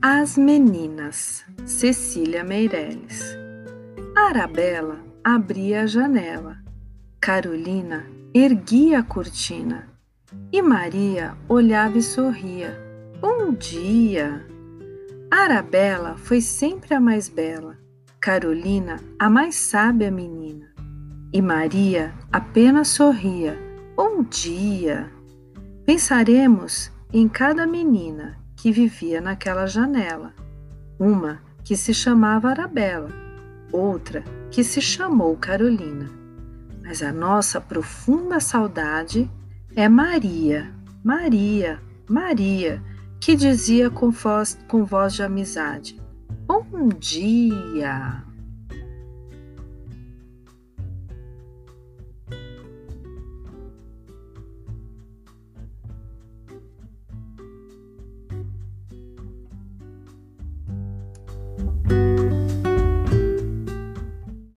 As Meninas, Cecília Meireles. Arabella abria a janela, Carolina erguia a cortina e Maria olhava e sorria. Bom dia! Arabella foi sempre a mais bela, Carolina a mais sábia menina e Maria apenas sorria. Bom dia! Pensaremos em cada menina que vivia naquela janela. Uma que se chamava Arabella, outra que se chamou Carolina. Mas a nossa profunda saudade é Maria, Maria, Maria, que dizia com voz, com voz de amizade: Bom dia!